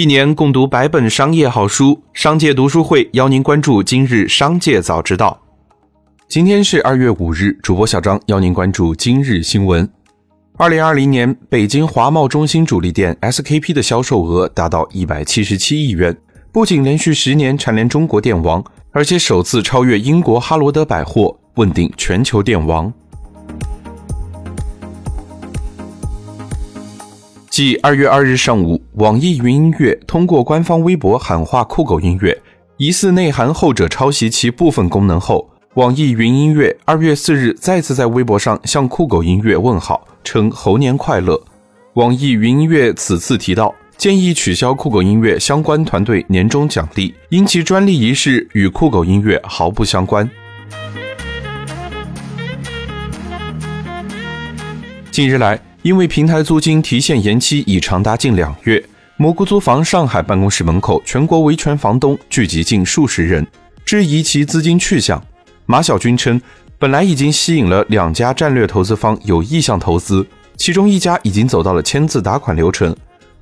一年共读百本商业好书，商界读书会邀您关注今日商界早知道。今天是二月五日，主播小张邀您关注今日新闻。二零二零年，北京华贸中心主力店 SKP 的销售额达到一百七十七亿元，不仅连续十年蝉联中国店王，而且首次超越英国哈罗德百货，问鼎全球店王。继二月二日上午，网易云音乐通过官方微博喊话酷狗音乐，疑似内涵后者抄袭其部分功能后，网易云音乐二月四日再次在微博上向酷狗音乐问好，称猴年快乐。网易云音乐此次提到，建议取消酷狗音乐相关团队年终奖励，因其专利一事与酷狗音乐毫不相关。近日来。因为平台租金提现延期已长达近两月，蘑菇租房上海办公室门口，全国维权房东聚集近数十人，质疑其资金去向。马晓军称，本来已经吸引了两家战略投资方有意向投资，其中一家已经走到了签字打款流程。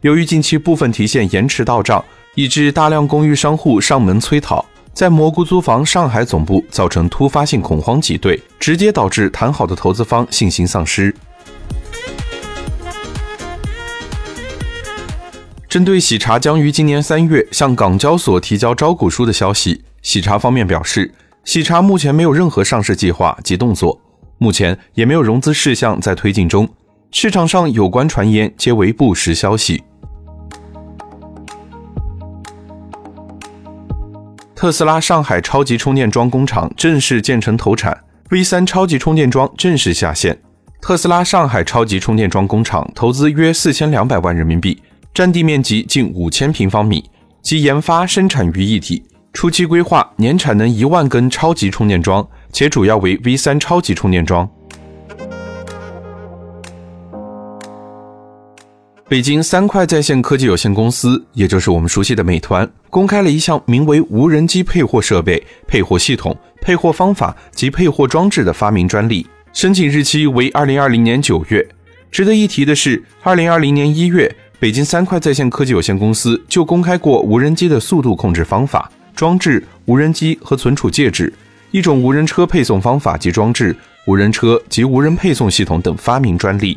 由于近期部分提现延迟到账，以致大量公寓商户上门催讨，在蘑菇租房上海总部造成突发性恐慌挤兑，直接导致谈好的投资方信心丧失。针对喜茶将于今年三月向港交所提交招股书的消息，喜茶方面表示，喜茶目前没有任何上市计划及动作，目前也没有融资事项在推进中，市场上有关传言皆为不实消息。特斯拉上海超级充电桩工厂正式建成投产，V 三超级充电桩正式下线。特斯拉上海超级充电桩工厂投资约四千两百万人民币。占地面积近五千平方米，及研发生产于一体。初期规划年产能一万根超级充电桩，且主要为 V 三超级充电桩。北京三快在线科技有限公司，也就是我们熟悉的美团，公开了一项名为“无人机配货设备、配货系统、配货方法及配货装置”的发明专利，申请日期为二零二零年九月。值得一提的是，二零二零年一月。北京三快在线科技有限公司就公开过无人机的速度控制方法、装置、无人机和存储介质、一种无人车配送方法及装置、无人车及无人配送系统等发明专利。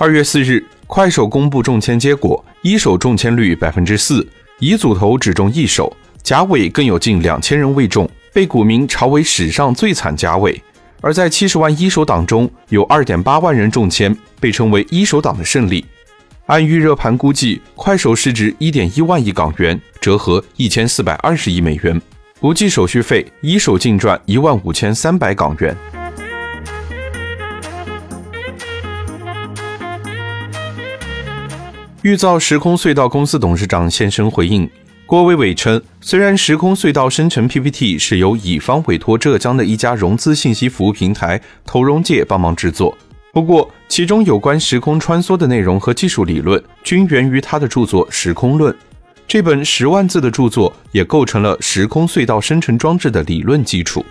二月四日，快手公布中签结果，一手中签率百分之四，乙组头只中一手，甲尾更有近两千人未中，被股民嘲为史上最惨甲尾。而在七十万一手党中，有二点八万人中签，被称为一手党的胜利。按预热盘估计，快手市值一点一万亿港元，折合一千四百二十亿美元，不计手续费，一手净赚一万五千三百港元。预造时空隧道公司董事长现身回应。郭伟伟称，虽然时空隧道生成 PPT 是由乙方委托浙江的一家融资信息服务平台投融界帮忙制作，不过其中有关时空穿梭的内容和技术理论均源于他的著作《时空论》。这本十万字的著作也构成了时空隧道生成装置的理论基础。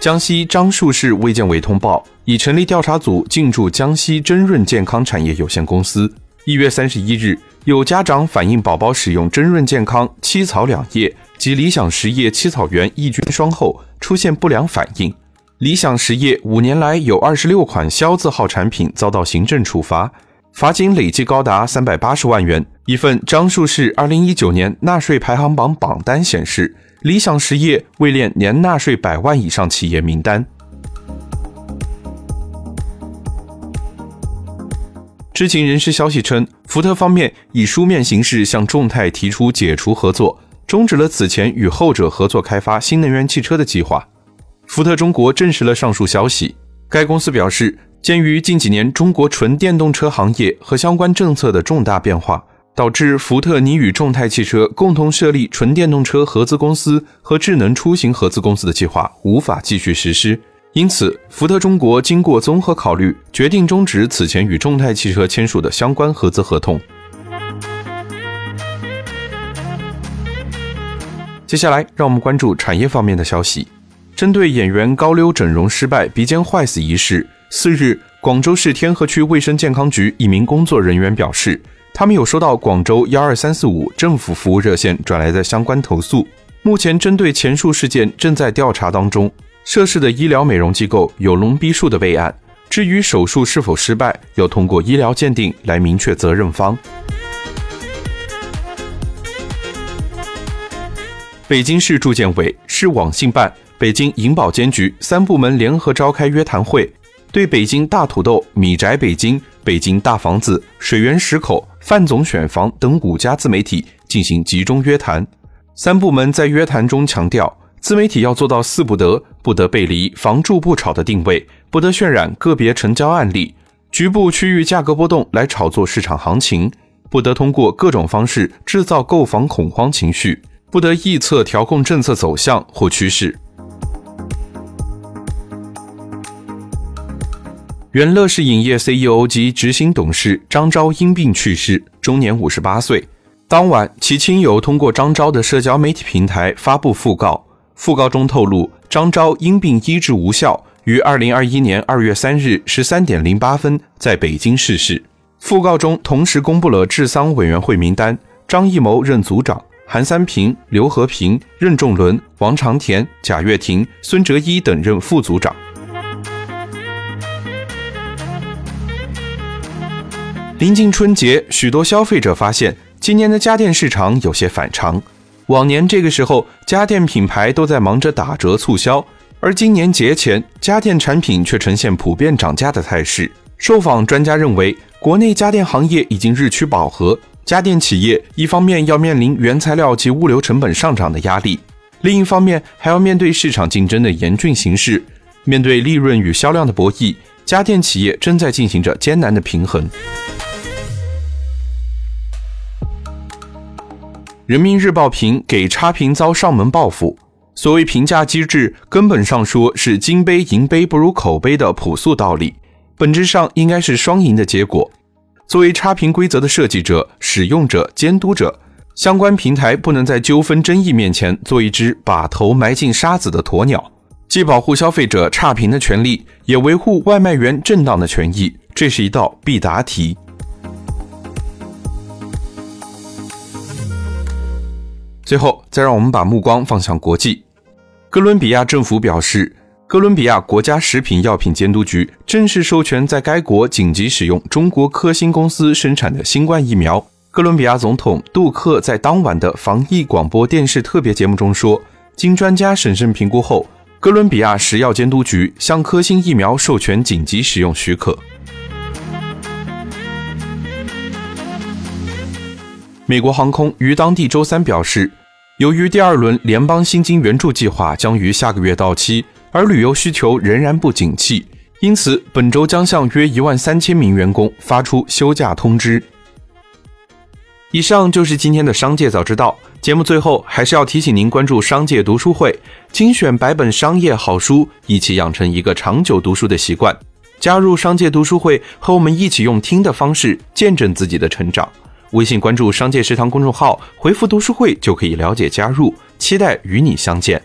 江西樟树市卫健委通报，已成立调查组进驻江西真润健康产业有限公司。一月三十一日，有家长反映宝宝使用真润健康七草两叶及理想实业七草原抑菌霜后出现不良反应。理想实业五年来有二十六款销字号产品遭到行政处罚，罚金累计高达三百八十万元。一份樟树市二零一九年纳税排行榜榜单显示，理想实业位列年纳税百万以上企业名单。知情人士消息称，福特方面以书面形式向众泰提出解除合作，终止了此前与后者合作开发新能源汽车的计划。福特中国证实了上述消息。该公司表示，鉴于近几年中国纯电动车行业和相关政策的重大变化，导致福特拟与众泰汽车共同设立纯电动车合资公司和智能出行合资公司的计划无法继续实施。因此，福特中国经过综合考虑，决定终止此前与众泰汽车签署的相关合资合同。接下来，让我们关注产业方面的消息。针对演员高溜整容失败、鼻尖坏死一事，四日，广州市天河区卫生健康局一名工作人员表示，他们有收到广州幺二三四五政府服务热线转来的相关投诉，目前针对前述事件正在调查当中。涉事的医疗美容机构有龙逼数的备案。至于手术是否失败，要通过医疗鉴定来明确责任方。北京市住建委、市网信办、北京银保监局三部门联合召开约谈会，对北京大土豆、米宅北京、北京大房子、水源石口、范总选房等五家自媒体进行集中约谈。三部门在约谈中强调。自媒体要做到四不得：不得背离“房住不炒”的定位，不得渲染个别成交案例、局部区域价格波动来炒作市场行情，不得通过各种方式制造购房恐慌情绪，不得臆测调控政策走向或趋势。原乐视影业 CEO 及执行董事张昭因病去世，终年五十八岁。当晚，其亲友通过张昭的社交媒体平台发布讣告。讣告中透露，张昭因病医治无效，于二零二一年二月三日十三点零八分在北京逝世。讣告中同时公布了治丧委员会名单：张艺谋任组长，韩三平、刘和平、任仲伦、王长田、贾跃亭、孙哲一等任副组长。临近春节，许多消费者发现今年的家电市场有些反常。往年这个时候，家电品牌都在忙着打折促销，而今年节前，家电产品却呈现普遍涨价的态势。受访专家认为，国内家电行业已经日趋饱和，家电企业一方面要面临原材料及物流成本上涨的压力，另一方面还要面对市场竞争的严峻形势。面对利润与销量的博弈，家电企业正在进行着艰难的平衡。人民日报评给差评遭上门报复。所谓评价机制，根本上说是金杯银杯不如口碑的朴素道理，本质上应该是双赢的结果。作为差评规则的设计者、使用者、监督者，相关平台不能在纠纷争议面前做一只把头埋进沙子的鸵鸟，既保护消费者差评的权利，也维护外卖员正当的权益，这是一道必答题。最后，再让我们把目光放向国际。哥伦比亚政府表示，哥伦比亚国家食品药品监督局正式授权在该国紧急使用中国科兴公司生产的新冠疫苗。哥伦比亚总统杜克在当晚的防疫广播电视特别节目中说：“经专家审慎评估后，哥伦比亚食药监督局向科兴疫苗授权紧急使用许可。”美国航空于当地周三表示，由于第二轮联邦薪金援助计划将于下个月到期，而旅游需求仍然不景气，因此本周将向约一万三千名员工发出休假通知。以上就是今天的商界早知道节目。最后还是要提醒您关注商界读书会，精选百本商业好书，一起养成一个长久读书的习惯。加入商界读书会，和我们一起用听的方式见证自己的成长。微信关注“商界食堂”公众号，回复“读书会”就可以了解加入。期待与你相见。